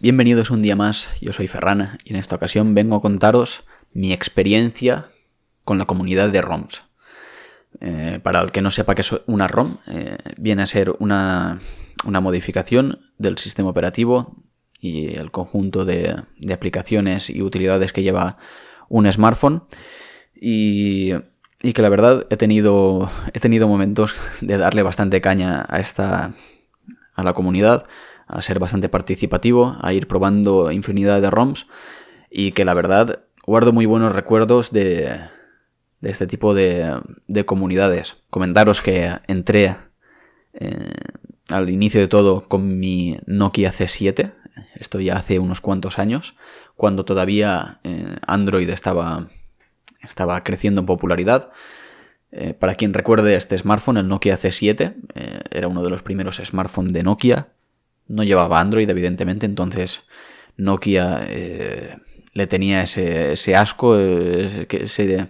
bienvenidos un día más, yo soy Ferrana y en esta ocasión vengo a contaros mi experiencia con la comunidad de ROMs. Eh, para el que no sepa qué es una ROM, eh, viene a ser una, modificación del sistema operativo y el conjunto de, aplicaciones y utilidades que lleva un smartphone. Y, que la verdad he tenido, he tenido momentos de darle bastante caña a esta a la comunidad a ser bastante participativo, a ir probando infinidad de ROMs y que la verdad guardo muy buenos recuerdos de, de este tipo de, de, comunidades. Comentaros que entré eh, al inicio de todo con mi Nokia C7, esto ya hace unos cuantos años, cuando todavía eh, Android estaba, estaba creciendo en popularidad. Eh, para quien recuerde este smartphone, el Nokia C7, era uno de los primeros smartphones de Nokia, no llevaba Android, evidentemente, entonces Nokia eh, le tenía ese, asco, ese,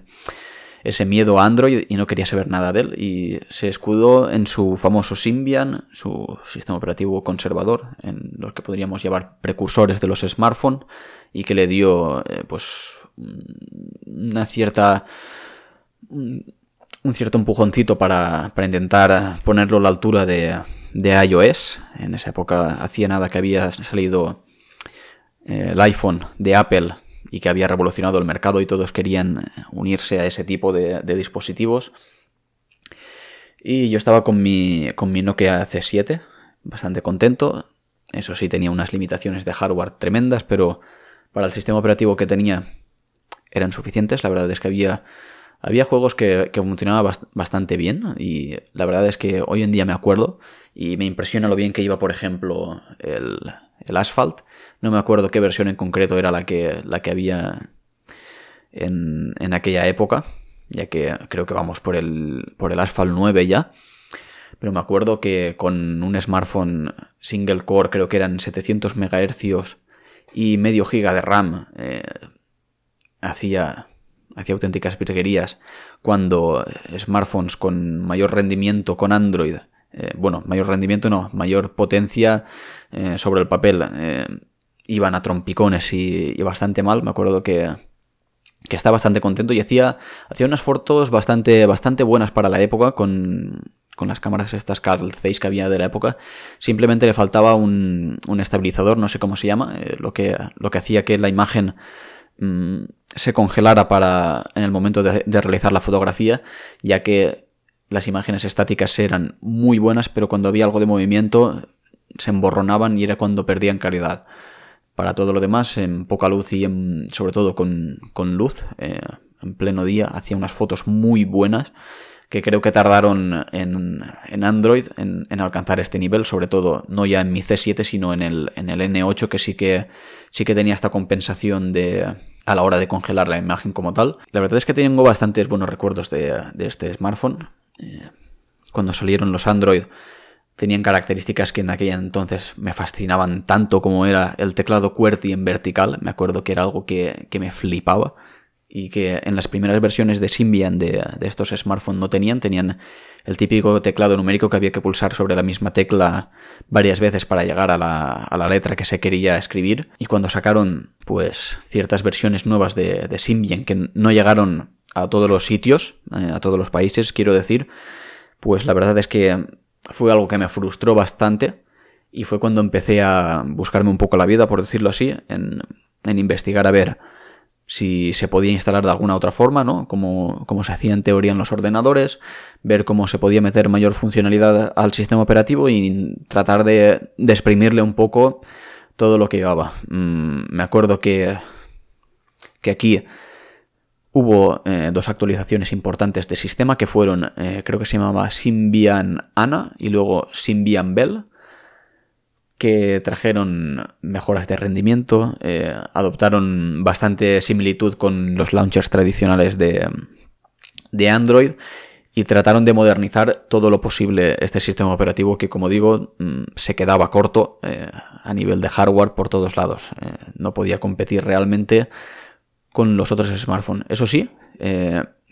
ese, miedo a Android y no quería saber nada de él. Y se escudó en su famoso Symbian, su sistema operativo conservador, en los que podríamos llevar precursores de los smartphones y que le dio eh, pues una cierta un cierto empujoncito para, para intentar ponerlo a la altura de, de iOS. En esa época hacía nada que había salido eh, el iPhone de Apple y que había revolucionado el mercado y todos querían unirse a ese tipo de, dispositivos. Y yo estaba con mi, con mi Nokia C7, bastante contento. Eso sí, tenía unas limitaciones de hardware tremendas, pero para el sistema operativo que tenía eran suficientes. La verdad es que había había juegos que, funcionaban bastante bien y la verdad es que hoy en día me acuerdo y me impresiona lo bien que iba, por ejemplo, el, Asphalt. No me acuerdo qué versión en concreto era la que, la que había en, en aquella época, ya que creo que vamos por el, por el Asphalt 9 ya. Pero me acuerdo que con un smartphone single core creo que eran 700 MHz y medio giga de RAM eh, hacía hacía auténticas virguerías cuando smartphones con mayor rendimiento con Android, eh, bueno, mayor rendimiento no, mayor potencia eh, sobre el papel, eh, iban a trompicones y, bastante mal. Me acuerdo que, que estaba bastante contento y hacía, hacía unas fotos bastante, bastante buenas para la época con, con las cámaras estas Carl Zeiss que había de la época, simplemente le faltaba un, un estabilizador, no sé cómo se llama, lo, que, lo que hacía que la imagen Mm, se congelara para en el momento de, realizar la fotografía, ya que las imágenes estáticas eran muy buenas, pero cuando había algo de movimiento se emborronaban y era cuando perdían calidad. Para todo lo demás, en poca luz y sobre todo con, luz, eh, en pleno día, hacía unas fotos muy buenas que creo que tardaron en, Android en, alcanzar este nivel, sobre todo no ya en mi C7, sino en el, en el N8, que sí que sí que tenía esta compensación de a la hora de congelar la imagen como tal. La verdad es que tengo bastantes buenos recuerdos de, este smartphone. Eh, cuando salieron los Android tenían características que en aquella entonces me fascinaban tanto como era el teclado QWERTY en vertical. Me acuerdo que era algo que, que me flipaba y que en las primeras versiones de Symbian de, estos smartphones no tenían, tenían el típico teclado numérico que había que pulsar sobre la misma tecla varias veces para llegar a la, letra que se quería escribir. Y cuando sacaron pues ciertas versiones nuevas de, de Symbian que no llegaron a todos los sitios, eh, a todos los países, quiero decir, pues la verdad es que fue algo que me frustró bastante y fue cuando empecé a buscarme un poco la vida, por decirlo así, en, en investigar a ver si se podía instalar de alguna otra forma, ¿no? Como, como, se hacía en teoría en los ordenadores, ver cómo se podía meter mayor funcionalidad al sistema operativo y tratar de, exprimirle un poco todo lo que llevaba. Mm, me acuerdo que, que aquí hubo eh, dos actualizaciones importantes de sistema que fueron, eh, creo que se llamaba Symbian Ana y luego Symbian Bell que trajeron mejoras de rendimiento, eh, adoptaron bastante similitud con los launchers tradicionales de, de, Android y trataron de modernizar todo lo posible este sistema operativo que, como digo, mm, se quedaba corto eh, a nivel de hardware por todos lados. Eh, no podía competir realmente con los otros smartphones. Eso sí,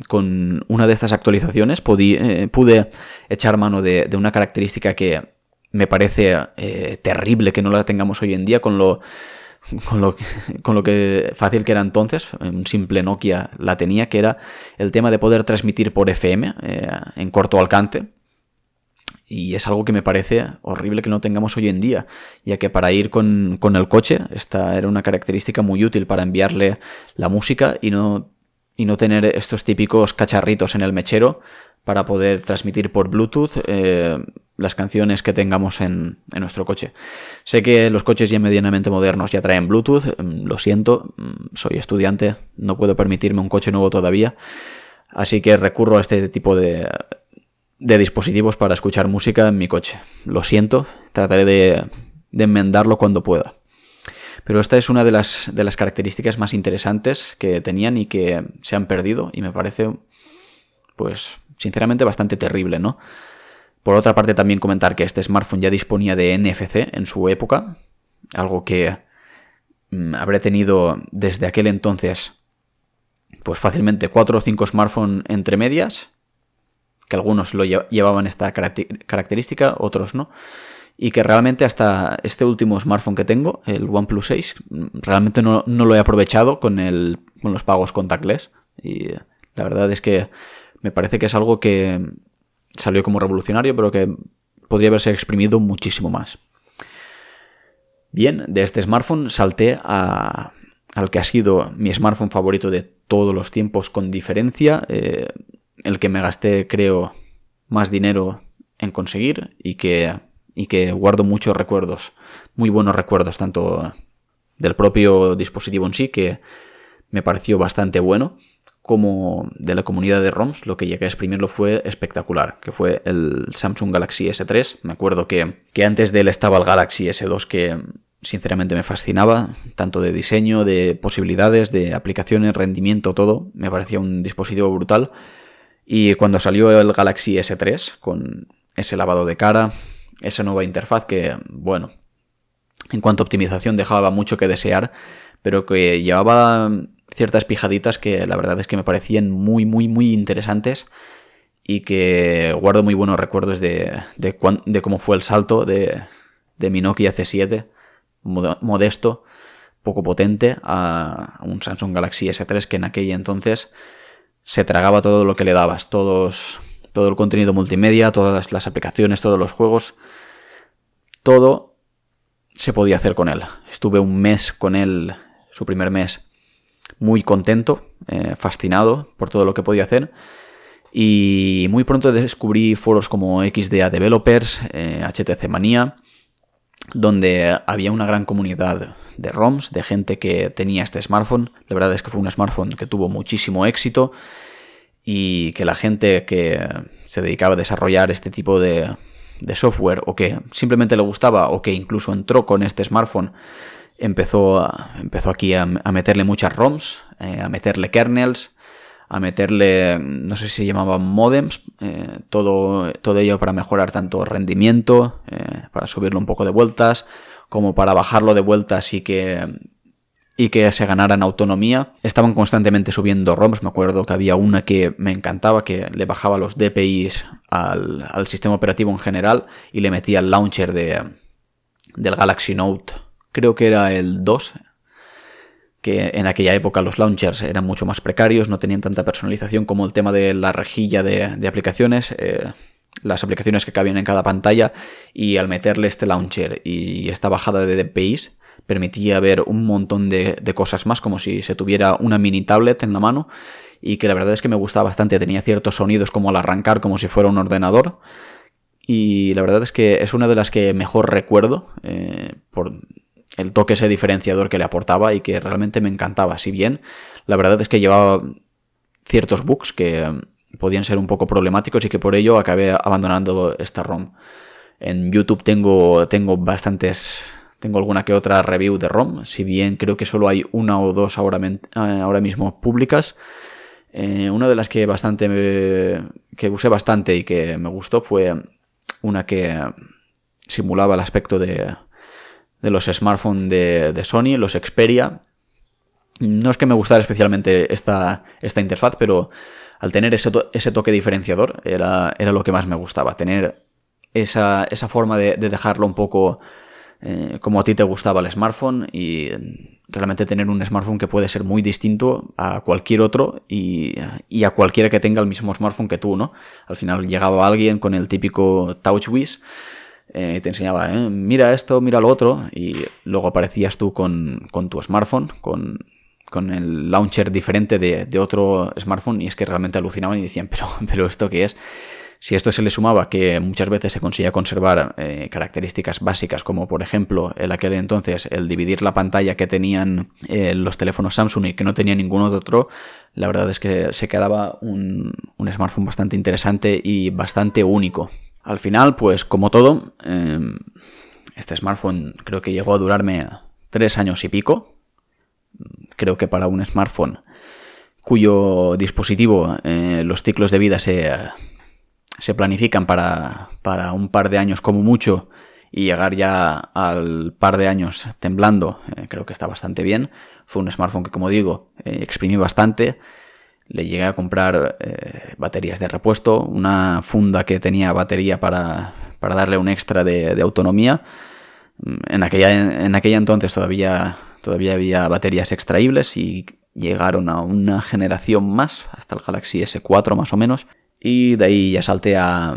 con una de estas actualizaciones pude echar mano de, de una característica que me parece eh, terrible que no la tengamos hoy en día con lo, con lo, con lo que fácil que era entonces. Un simple Nokia la tenía, que era el tema de poder transmitir por FM eh, en corto alcance. Y es algo que me parece horrible que no tengamos hoy en día, ya que para ir con, con el coche, esta era una característica muy útil para enviarle la música y no, y no tener estos típicos cacharritos en el mechero para poder transmitir por Bluetooth eh, las canciones que tengamos en, nuestro coche. Sé que los coches ya medianamente modernos ya traen Bluetooth, mm, lo siento, mm, soy estudiante, no puedo permitirme un coche nuevo todavía, así que recurro a este tipo de, de dispositivos para escuchar música en mi coche. Lo siento, trataré de, de enmendarlo cuando pueda. Pero esta es una de las, de las características más interesantes que tenían y que se han perdido y me parece, pues, sinceramente bastante terrible, ¿no? Por otra parte, también comentar que este smartphone ya disponía de NFC en su época, algo que mm, habré tenido desde aquel entonces, pues fácilmente 4 o 5 smartphones entre medias, que algunos lo llevaban esta característica, otros no, y que realmente hasta este último smartphone que tengo, el OnePlus 6, mm, realmente no, no lo he aprovechado con, el, con los pagos contactless, y la verdad es que me parece que es algo que salió como revolucionario, pero que podría haberse exprimido muchísimo más. Bien, de este smartphone salté a, al que ha sido mi smartphone favorito de todos los tiempos con diferencia, eh, el que me gasté creo más dinero en conseguir y que, y que guardo muchos recuerdos, muy buenos recuerdos, tanto del propio dispositivo en sí, que me pareció bastante bueno, como de la comunidad de ROMs, lo que llegué a exprimirlo fue espectacular, que fue el Samsung Galaxy S3. Me acuerdo que, que antes de él estaba el Galaxy S2 que sinceramente me fascinaba, tanto de diseño, de posibilidades, de aplicaciones, rendimiento, todo. Me parecía un dispositivo brutal. Y cuando salió el Galaxy S3 con ese lavado de cara, esa nueva interfaz que, bueno, en cuanto a optimización dejaba mucho que desear, pero que llevaba ciertas pijaditas que la verdad es que me parecían muy, muy, muy interesantes y que guardo muy buenos recuerdos de, de, cómo fue el salto de, de mi Nokia C7, modesto, poco potente, a un Samsung Galaxy S3 que en aquel entonces se tragaba todo lo que le dabas, todos, todo el contenido multimedia, todas las aplicaciones, todos los juegos, todo se podía hacer con él. Estuve un mes con él, su primer mes, muy contento, eh, fascinado por todo lo que podía hacer. Y muy pronto descubrí foros como XDA Developers, HTC eh, Manía, donde había una gran comunidad de ROMs, de gente que tenía este smartphone. La verdad es que fue un smartphone que tuvo muchísimo éxito y que la gente que se dedicaba a desarrollar este tipo de, de software o que simplemente le gustaba o que incluso entró con este smartphone empezó, empezó aquí a, meterle muchas ROMs, eh, a meterle kernels, a meterle, no sé si se llamaban modems, eh, todo, todo ello para mejorar tanto rendimiento, eh, para subirlo un poco de vueltas, como para bajarlo de vueltas y que, y que se ganaran autonomía. Estaban constantemente subiendo ROMs, me acuerdo que había una que me encantaba, que le bajaba los DPIs al, al sistema operativo en general y le metía el launcher de, del Galaxy Note creo que era el 2, que en aquella época los launchers eran mucho más precarios, no tenían tanta personalización como el tema de la rejilla de, aplicaciones, eh, las aplicaciones que cabían en cada pantalla, y al meterle este launcher y esta bajada de DPIs, permitía ver un montón de, de, cosas más, como si se tuviera una mini tablet en la mano, y que la verdad es que me gustaba bastante, tenía ciertos sonidos como al arrancar, como si fuera un ordenador. Y la verdad es que es una de las que mejor recuerdo, eh, por, el toque ese diferenciador que le aportaba y que realmente me encantaba. Si bien la verdad es que llevaba ciertos bugs que mm, podían ser un poco problemáticos y que por ello acabé abandonando esta ROM. En YouTube tengo, tengo bastantes, tengo alguna que otra review de ROM, si bien creo que solo hay una o dos ahora, eh, ahora mismo públicas. Eh, una de las que bastante que usé bastante y que me gustó fue una que simulaba el aspecto de, de los smartphones de, Sony, los Xperia. No es que me gustara especialmente esta, esta interfaz, pero al tener ese, ese toque diferenciador era, era, lo que más me gustaba. Tener esa, esa forma de, dejarlo un poco eh, como a ti te gustaba el smartphone y realmente tener un smartphone que puede ser muy distinto a cualquier otro y, a cualquiera que tenga el mismo smartphone que tú, ¿no? Al final llegaba alguien con el típico TouchWiz eh, te enseñaba, eh, mira esto, mira lo otro, y luego aparecías tú con, con tu smartphone, con, con, el launcher diferente de, de, otro smartphone, y es que realmente alucinaban y decían, pero, pero ¿esto qué es? Si esto se le sumaba que muchas veces se conseguía conservar eh, características básicas, como por ejemplo en aquel entonces el dividir la pantalla que tenían los teléfonos Samsung y que no tenía ninguno de otro, la verdad es que se quedaba un, un smartphone bastante interesante y bastante único. Al final, pues como todo, em, este smartphone creo que llegó a durarme tres años y pico. Creo que para un smartphone cuyo dispositivo, eh, los ciclos de vida se se planifican para, para un par de años como mucho y llegar ya al par de años temblando, eh, creo que está bastante bien. Fue un smartphone que, como digo, eh, exprimí bastante. Le llegué a comprar eh, baterías de repuesto, una funda que tenía batería para, para darle un extra de, autonomía. Mm, en aquella, en aquella entonces todavía, todavía había baterías extraíbles y llegaron a una generación más, hasta el Galaxy S4 más o menos. Y de ahí ya salté a,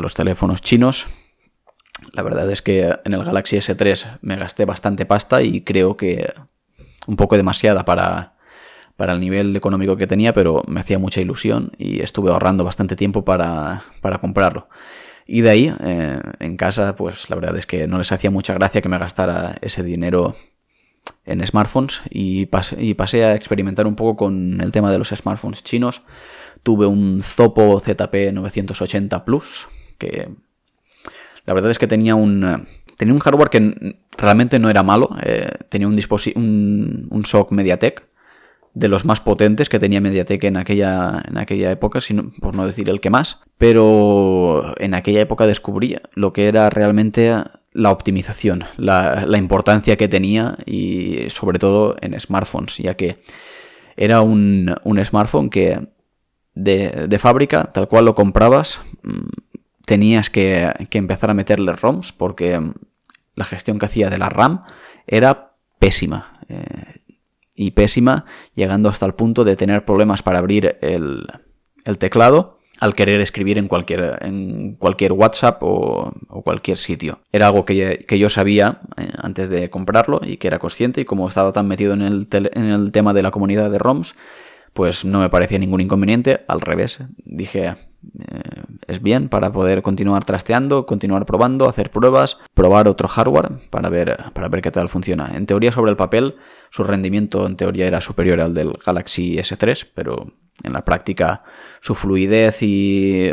los teléfonos chinos. La verdad es que en el Galaxy S3 me gasté bastante pasta y creo que un poco demasiada para, para el nivel económico que tenía, pero me hacía mucha ilusión y estuve ahorrando bastante tiempo para, comprarlo. Y de ahí, eh, en casa, pues la verdad es que no les hacía mucha gracia que me gastara ese dinero en smartphones y, y pasé a experimentar un poco con el tema de los smartphones chinos Tuve un Zopo ZP 980 Plus, que la verdad es que tenía un, tenía un hardware que realmente no era malo. Eh, tenía un, un, un SOC MediaTek de los más potentes que tenía MediaTek en aquella, en aquella época, sino, por no decir el que más. Pero en aquella época descubrí lo que era realmente la optimización, la, importancia que tenía y sobre todo en smartphones, ya que era un, un smartphone que de, fábrica, tal cual lo comprabas, mm, tenías que, empezar a meterle ROMs porque la gestión que hacía de la RAM era pésima. Eh, y pésima, llegando hasta el punto de tener problemas para abrir el, teclado al querer escribir en cualquier, en cualquier WhatsApp o, cualquier sitio. Era algo que, yo sabía eh, antes de comprarlo y que era consciente y como estaba tan metido en el, en el tema de la comunidad de ROMs, pues no me parecía ningún inconveniente, al revés, dije, eh, es bien para poder continuar trasteando, continuar probando, hacer pruebas, probar otro hardware para ver, para ver qué tal funciona. En teoría sobre el papel su rendimiento en teoría era superior al del Galaxy S3, pero en la práctica su fluidez y,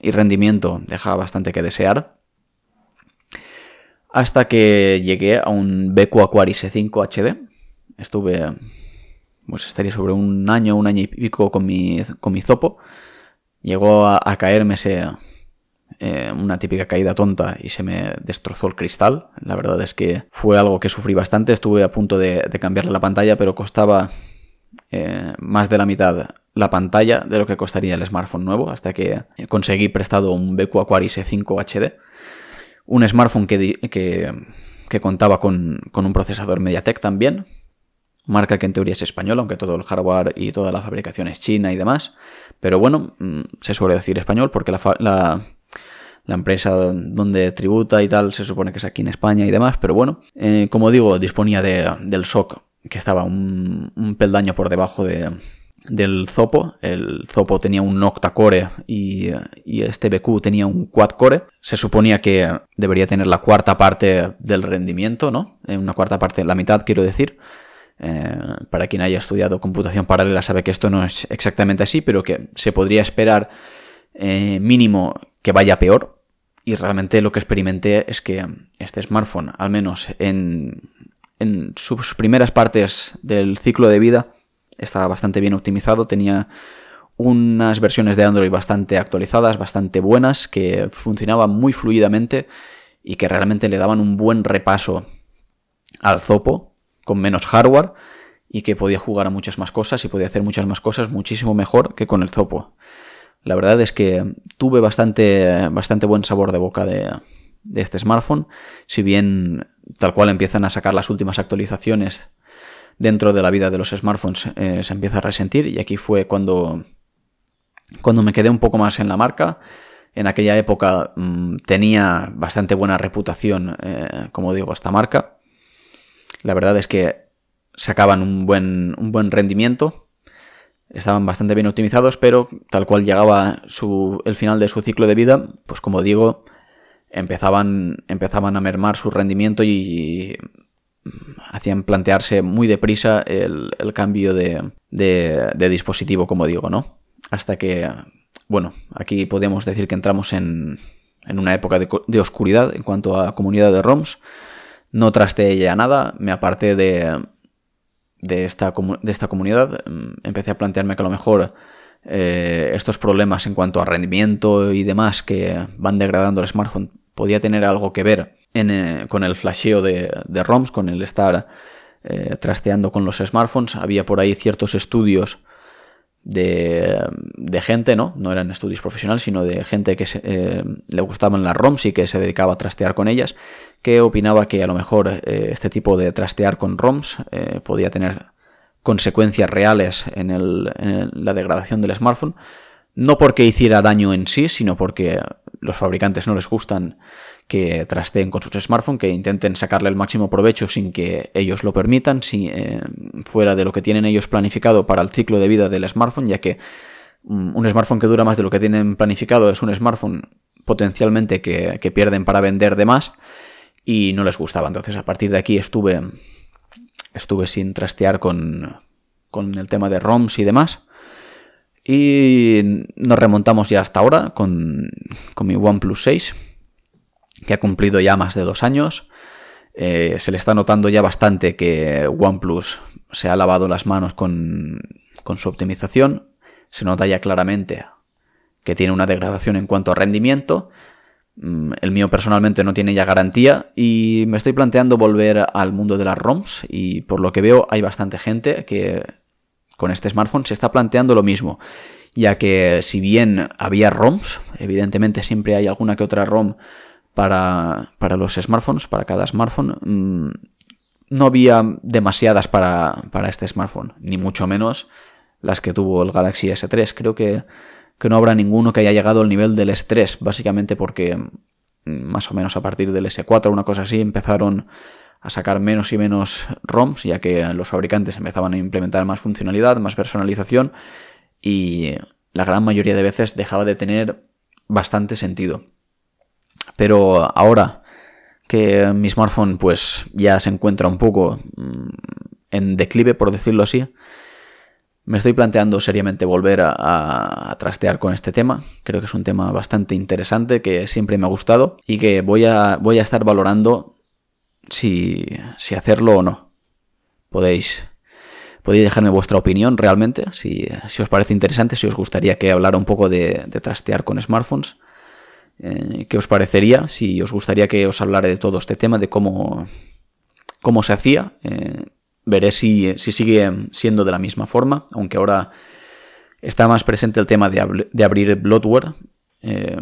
y rendimiento dejaba bastante que desear. Hasta que llegué a un BQ Aquaris E5 HD. Estuve pues estaría sobre un año, un año y pico con mi, con mi zopo. Llegó a, caerme eh, una típica caída tonta y se me destrozó el cristal. La verdad es que fue algo que sufrí bastante. Estuve a punto de, cambiarle la pantalla, pero costaba eh, más de la mitad la pantalla de lo que costaría el smartphone nuevo, hasta que conseguí prestado un BQ Aquaris E5 HD. Un smartphone que, que, que contaba con, con un procesador MediaTek también, marca que en teoría es española, aunque todo el hardware y toda la fabricación es china y demás. Pero bueno, mm, se suele decir español porque la, empresa donde tributa y tal se supone que es aquí en España y demás. Pero bueno, eh, como digo, disponía del SOC que estaba un, peldaño por debajo del Zopo. El Zopo tenía un octa-core y, y, este BQ tenía un quad-core. Se suponía que debería tener la cuarta parte del rendimiento, ¿no? Eh, una cuarta parte, la mitad quiero decir. Eh, para quien haya estudiado computación paralela sabe que esto no es exactamente así, pero que se podría esperar eh, mínimo que vaya peor. Y realmente lo que experimenté es que este smartphone, al menos en, en sus primeras partes del ciclo de vida, estaba bastante bien optimizado, tenía unas versiones de Android bastante actualizadas, bastante buenas, que funcionaban muy fluidamente y que realmente le daban un buen repaso al Zopo con menos hardware y que podía jugar a muchas más cosas y podía hacer muchas más cosas muchísimo mejor que con el Zopo. La verdad es que tuve bastante, bastante buen sabor de boca de, este smartphone. Si bien tal cual empiezan a sacar las últimas actualizaciones dentro de la vida de los smartphones, eh, se empieza a resentir. Y aquí fue cuando, cuando me quedé un poco más en la marca. En aquella época mm, tenía bastante buena reputación, eh, como digo, esta marca. La verdad es que sacaban un buen, un buen rendimiento estaban bastante bien optimizados, pero tal cual llegaba el final de su ciclo de vida, pues como digo, empezaban, empezaban a mermar su rendimiento y, hacían plantearse muy deprisa el, cambio de, dispositivo, como digo, ¿no? Hasta que, bueno, aquí podemos decir que entramos en, en una época de, de, oscuridad en cuanto a comunidad de ROMs. No trasteé ya nada, me aparté de, de esta, de esta comunidad, mm, empecé a plantearme que a lo mejor eh, estos problemas en cuanto a rendimiento y demás que van degradando el smartphone podía tener algo que ver eh, con el flasheo de, ROMs, con el estar eh, trasteando con los smartphones. Había por ahí ciertos estudios de, gente, ¿no? No eran estudios profesionales, sino de gente que le gustaban las ROMs y que se dedicaba a trastear con ellas que opinaba que a lo mejor eh, este tipo de trastear con ROMs eh, podía tener consecuencias reales en, la degradación del smartphone. No porque hiciera daño en sí, sino porque los fabricantes no les gustan que trasteen con sus smartphones, que intenten sacarle el máximo provecho sin que ellos lo permitan, eh, fuera de lo que tienen ellos planificado para el ciclo de vida del smartphone, ya que mm, un smartphone que dura más de lo que tienen planificado es un smartphone potencialmente que, que pierden para vender de más y no les gustaba. Entonces a partir de aquí estuve, estuve sin trastear con, con el tema de ROMs y demás. Y nos remontamos ya hasta ahora con, con mi OnePlus 6, que ha cumplido ya más de dos años. Eh, se le está notando ya bastante que OnePlus se ha lavado las manos con, con su optimización. Se nota ya claramente que tiene una degradación en cuanto a rendimiento Mm, el mío personalmente no tiene ya garantía y me estoy planteando volver al mundo de las ROMs y por lo que veo hay bastante gente que con este smartphone se está planteando lo mismo, ya que si bien había ROMs, evidentemente siempre hay alguna que otra ROM para, los smartphones, para cada smartphone, mm, no había demasiadas para, para este smartphone, ni mucho menos las que tuvo el Galaxy S3. Creo que que no habrá ninguno que haya llegado al nivel del estrés, básicamente porque mm, más o menos a partir del S4, una cosa así, empezaron a sacar menos y menos ROMs, ya que los fabricantes empezaban a implementar más funcionalidad, más personalización, y la gran mayoría de veces dejaba de tener bastante sentido. Pero ahora que mi smartphone pues ya se encuentra un poco mm, en declive, por decirlo así, me estoy planteando seriamente volver a, trastear con este tema. Creo que es un tema bastante interesante que siempre me ha gustado y que voy a, voy a estar valorando si, si hacerlo o no. Podéis, podéis dejarme vuestra opinión realmente, si, os parece interesante, si os gustaría que hablara un poco de, trastear con smartphones. Eh, ¿Qué os parecería? Si os gustaría que os hablara de todo este tema, de cómo, cómo se hacía. Eh, Veré si, sigue siendo de la misma forma, aunque ahora está más presente el tema de, de abrir bloatware. Eh,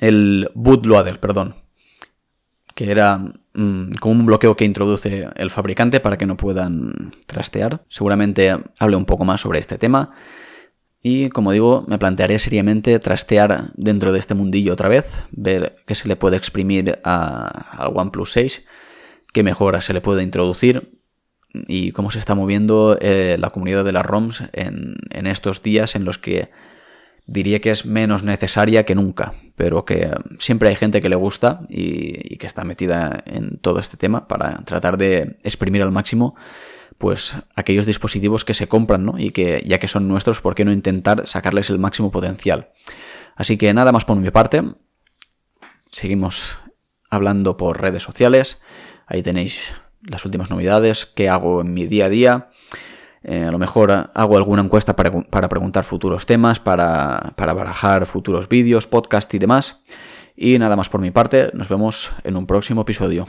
el bootloader, perdón. Que era mm, como un bloqueo que introduce el fabricante para que no puedan trastear. Seguramente hable un poco más sobre este tema. Y como digo, me plantearé seriamente trastear dentro de este mundillo otra vez, ver qué se le puede exprimir al OnePlus 6, qué mejoras se le puede introducir y cómo se está moviendo eh, la comunidad de las ROMs en, estos días en los que diría que es menos necesaria que nunca, pero que siempre hay gente que le gusta y, que está metida en todo este tema para tratar de exprimir al máximo pues aquellos dispositivos que se compran, ¿no? Y que ya que son nuestros, ¿por qué no intentar sacarles el máximo potencial? Así que nada más por mi parte. Seguimos hablando por redes sociales. Ahí tenéis las últimas novedades, qué hago en mi día a día. Eh, a lo mejor hago alguna encuesta para, preguntar futuros temas, para, para barajar futuros vídeos, podcast y demás. Y nada más por mi parte, nos vemos en un próximo episodio.